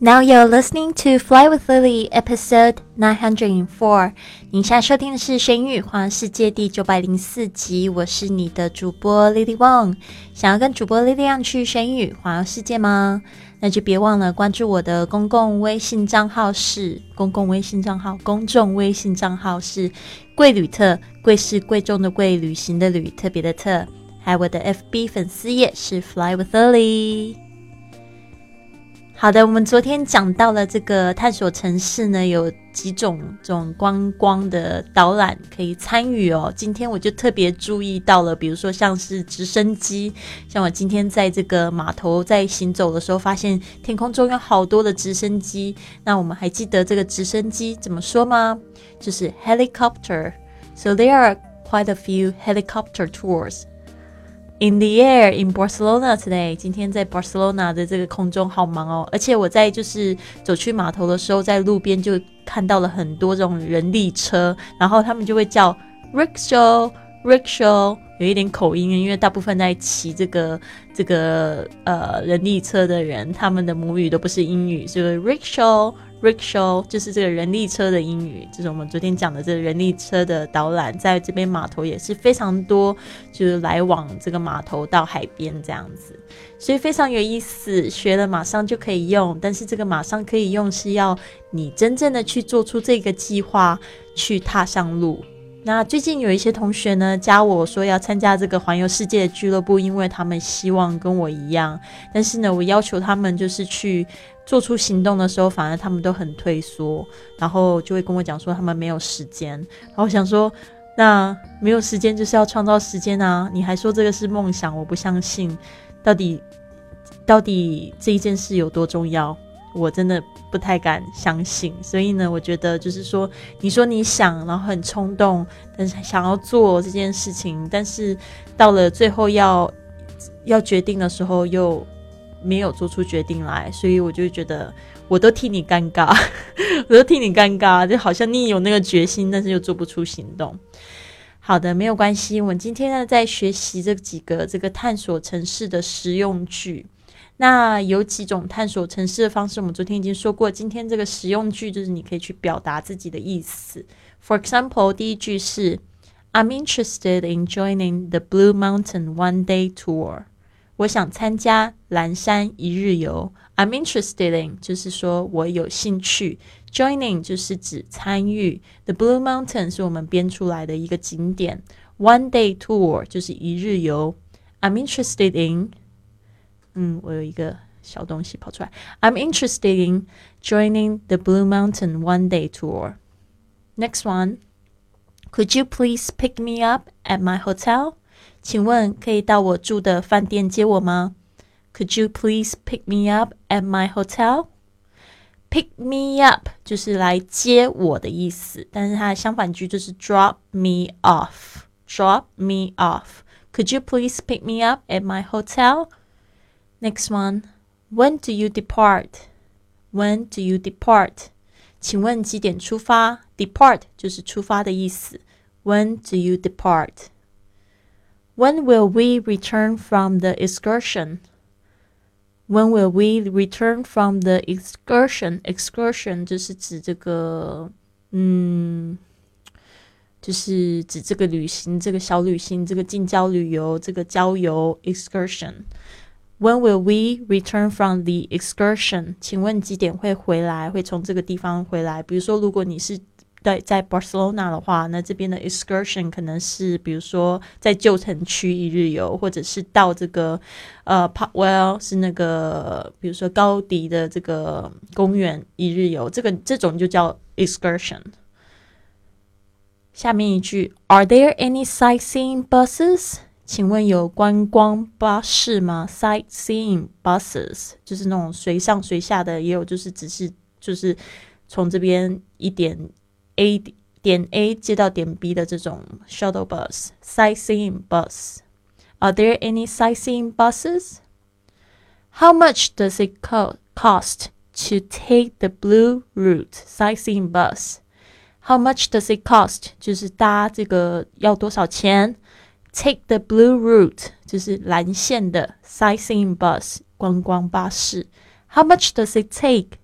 Now you're listening to Fly with Lily, episode nine hundred and four。您现在收听的是《神语环游世界》第九百零四集。我是你的主播 Lily Wong。想要跟主播 Lily 去神语环游世界吗？那就别忘了关注我的公共微信账号是公共微信账号，公众微信账号是贵旅特，贵是贵重的贵，旅行的旅，特别的特。还有我的 FB 粉丝页是 Fly with Lily。好的，我们昨天讲到了这个探索城市呢，有几种这种观光的导览可以参与哦。今天我就特别注意到了，比如说像是直升机，像我今天在这个码头在行走的时候，发现天空中有好多的直升机。那我们还记得这个直升机怎么说吗？就是 helicopter。So there are quite a few helicopter tours. In the air in Barcelona today，今天在 Barcelona 的这个空中好忙哦，而且我在就是走去码头的时候，在路边就看到了很多这种人力车，然后他们就会叫 rickshaw，rickshaw，有一点口音，因为大部分在骑这个这个呃人力车的人，他们的母语都不是英语，所以 rickshaw。Rickshaw 就是这个人力车的英语，就是我们昨天讲的这个人力车的导览，在这边码头也是非常多，就是来往这个码头到海边这样子，所以非常有意思。学了马上就可以用，但是这个马上可以用是要你真正的去做出这个计划，去踏上路。那最近有一些同学呢加我说要参加这个环游世界的俱乐部，因为他们希望跟我一样，但是呢，我要求他们就是去。做出行动的时候，反而他们都很退缩，然后就会跟我讲说他们没有时间。然后想说，那没有时间就是要创造时间啊！你还说这个是梦想，我不相信。到底到底这一件事有多重要？我真的不太敢相信。所以呢，我觉得就是说，你说你想，然后很冲动，但是想要做这件事情，但是到了最后要要决定的时候又。没有做出决定来，所以我就觉得我都替你尴尬，我都替你尴尬，就好像你有那个决心，但是又做不出行动。好的，没有关系。我们今天呢在学习这几个这个探索城市的实用句。那有几种探索城市的方式，我们昨天已经说过。今天这个实用句就是你可以去表达自己的意思。For example，第一句是 I'm interested in joining the Blue Mountain one-day tour。我想参加蓝山一日游。I'm interested in，就是说我有兴趣。Joining 就是指参与。The Blue Mountain 是我们编出来的一个景点。One day tour 就是一日游。I'm interested in，嗯，我有一个小东西跑出来。I'm interested in joining the Blue Mountain one day tour. Next one. Could you please pick me up at my hotel? 请问可以到我住的饭店接我吗？Could you please pick me up at my hotel? Pick me up 就是来接我的意思，但是它的相反句就是 drop me off. Drop me off. Could you please pick me up at my hotel? Next one. When do you depart? When do you depart? 请问几点出发？Depart 就是出发的意思。When do you depart? When will we return from the excursion? When will we return from the excursion? Excursion 就是指这个，嗯，就是指这个旅行，这个小旅行，这个近郊旅游，这个郊游 excursion。 When will we return from the excursion？请问几点会回来？会从这个地方回来？比如说，如果你是在在 Barcelona 的话，那这边的 excursion 可能是比如说在旧城区一日游，或者是到这个呃 Parkwell 是那个比如说高迪的这个公园一日游，这个这种就叫 excursion。下面一句，Are there any sightseeing buses？请问有观光巴士吗？Sightseeing buses 就是那种随上随下的，也有就是只是就是从这边一点。A 点 A 接到点 B 的这种 shuttle bus sightseeing bus. Are there any sightseeing buses? How much does it co cost to take the blue route sightseeing bus? How much does it cost? 就是搭这个要多少钱 ？Take the blue route 就是蓝线的 sightseeing bus 观光巴士。How much does it take?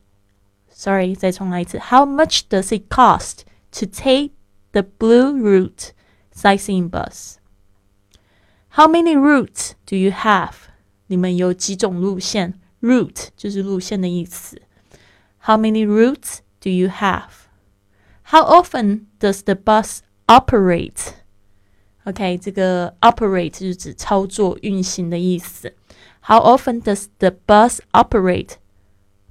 Sorry，再重来一次。How much does it cost to take the blue route sightseeing bus? How many routes do you have? 你们有几种路线？Route 就是路线的意思。How many routes do you have? How often does the bus operate? OK，这个 operate 就是指操作、运行的意思。How often does the bus operate?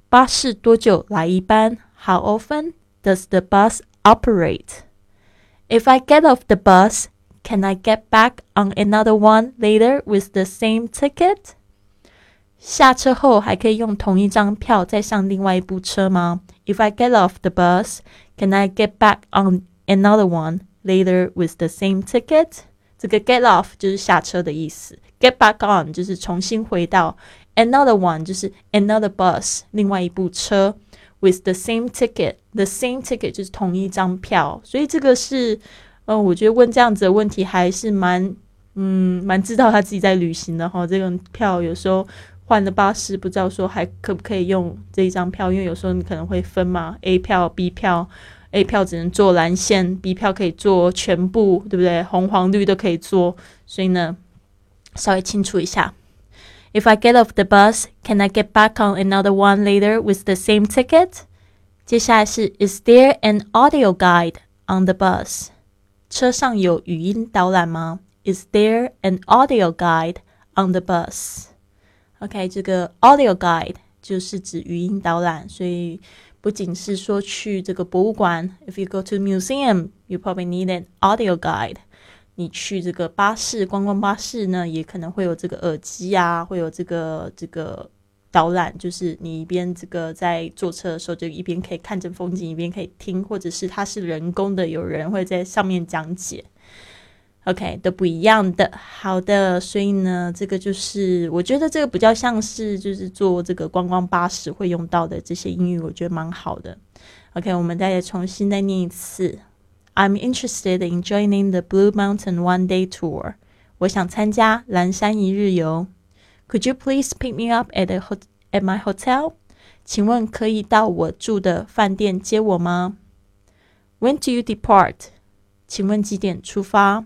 巴士多久来一班？How often does the bus operate? If I get off the bus, can I get back on another one later with the same ticket? 下车后还可以用同一张票再上另外一部车吗？If I get off the bus, can I get back on another one Later with the same ticket? 这个 get off 就是下车的意思，get back on 就是重新回到，another one 就是 another bus 另外一部车，with the same ticket，the same ticket 就是同一张票，所以这个是，呃，我觉得问这样子的问题还是蛮，嗯，蛮知道他自己在旅行的哈。这个票有时候换了巴士，不知道说还可不可以用这一张票，因为有时候你可能会分嘛，A 票、B 票。A 票只能坐蓝线，B 票可以坐全部，对不对？红、黄、绿都可以坐，所以呢，稍微清楚一下。If I get off the bus, can I get back on another one later with the same ticket？接下来是 Is there an audio guide on the bus？车上有语音导览吗？Is there an audio guide on the bus？OK，这个 audio guide 就是指语音导览，所以。不仅是说去这个博物馆，if you go to museum, you probably need an audio guide。你去这个巴士观光巴士呢，也可能会有这个耳机啊，会有这个这个导览，就是你一边这个在坐车的时候，就一边可以看着风景，一边可以听，或者是它是人工的，有人会在上面讲解。OK，都不一样的。好的，所以呢，这个就是我觉得这个比较像是就是坐这个观光巴士会用到的这些英语，我觉得蛮好的。OK，我们再来重新再念一次。I'm interested in joining the Blue Mountain One Day Tour。我想参加蓝山一日游。Could you please pick me up at a at my hotel？请问可以到我住的饭店接我吗？When do you depart？请问几点出发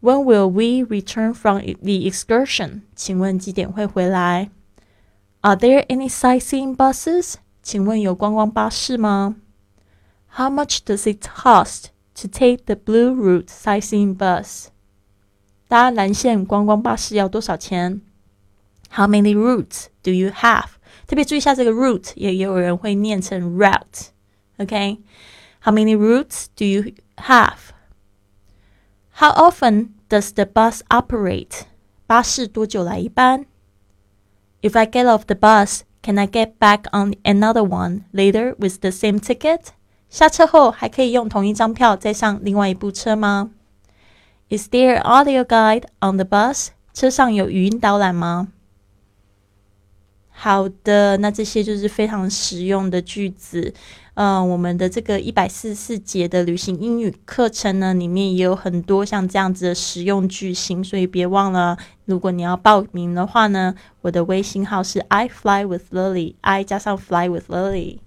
？When will we return from the excursion？请问几点会回来？Are there any sightseeing buses？请问有观光巴士吗？How much does it cost to take the Blue Route sightseeing bus？搭蓝线观光巴士要多少钱？How many routes do you have？特别注意一下这个 route，也有人会念成 route。OK？How many routes do you How often does the bus operate? 巴士多久来一班？If I get off the bus, can I get back on another one later with the same ticket? 下车后还可以用同一张票再上另外一部车吗？Is there audio guide on the bus? 车上有语音导览吗？好的，那这些就是非常实用的句子。嗯，我们的这个一百四十四节的旅行英语课程呢，里面也有很多像这样子的实用句型，所以别忘了，如果你要报名的话呢，我的微信号是 I fly with Lily，I 加上 fly with Lily。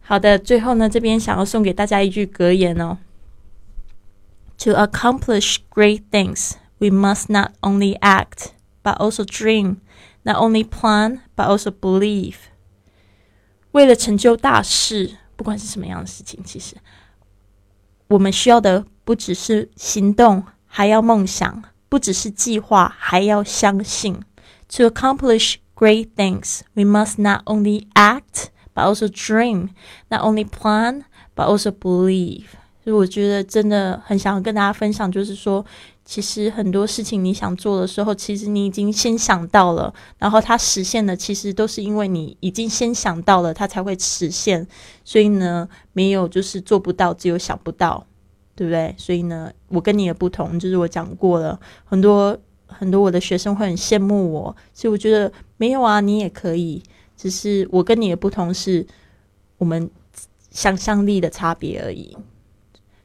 好的，最后呢，这边想要送给大家一句格言哦：To accomplish great things, we must not only act but also dream. Not only plan, but also believe。为了成就大事，不管是什么样的事情，其实我们需要的不只是行动，还要梦想；不只是计划，还要相信。To accomplish great things, we must not only act, but also dream. Not only plan, but also believe. 所以我觉得真的很想要跟大家分享，就是说。其实很多事情你想做的时候，其实你已经先想到了，然后它实现的其实都是因为你已经先想到了，它才会实现。所以呢，没有就是做不到，只有想不到，对不对？所以呢，我跟你的不同就是我讲过了，很多很多我的学生会很羡慕我，所以我觉得没有啊，你也可以，只是我跟你的不同是我们想象力的差别而已。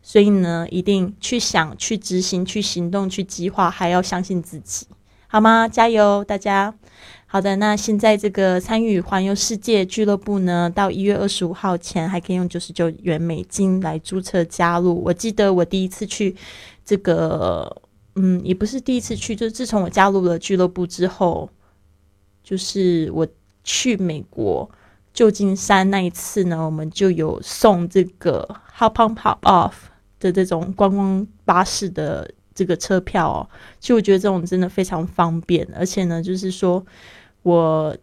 所以呢，一定去想、去执行、去行动、去计划，还要相信自己，好吗？加油，大家！好的，那现在这个参与环游世界俱乐部呢，到一月二十五号前还可以用九十九元美金来注册加入。我记得我第一次去这个，嗯，也不是第一次去，就是自从我加入了俱乐部之后，就是我去美国旧金山那一次呢，我们就有送这个 Hop on Pop Off 的这种观光巴士的这个车票哦。其实我觉得这种真的非常方便，而且呢，就是说。我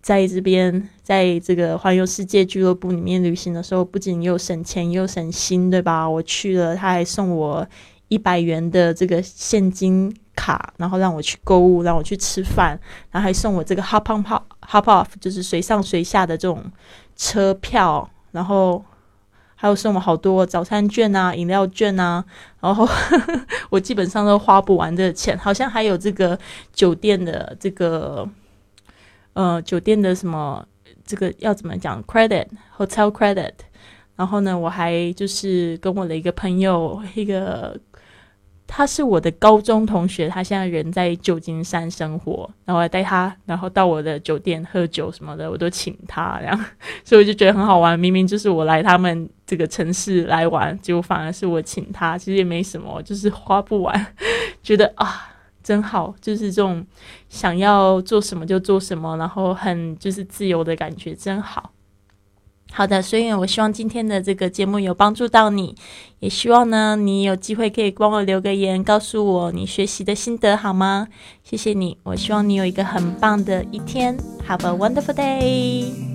在这边，在这个环游世界俱乐部里面旅行的时候，不仅又省钱又省心，对吧？我去了，他还送我一百元的这个现金卡，然后让我去购物，让我去吃饭，然后还送我这个 hop on hop hop off，就是随上随下的这种车票，然后还有送我好多早餐券啊、饮料券啊，然后 我基本上都花不完的钱，好像还有这个酒店的这个。呃，酒店的什么这个要怎么讲？credit hotel credit，然后呢，我还就是跟我的一个朋友，一个他是我的高中同学，他现在人在旧金山生活，然后还带他，然后到我的酒店喝酒什么的，我都请他，这样，所以我就觉得很好玩。明明就是我来他们这个城市来玩，结果反而是我请他，其实也没什么，就是花不完，觉得啊。真好，就是这种想要做什么就做什么，然后很就是自由的感觉，真好。好的，所以我希望今天的这个节目有帮助到你，也希望呢你有机会可以帮我留个言，告诉我你学习的心得好吗？谢谢你，我希望你有一个很棒的一天，Have a wonderful day。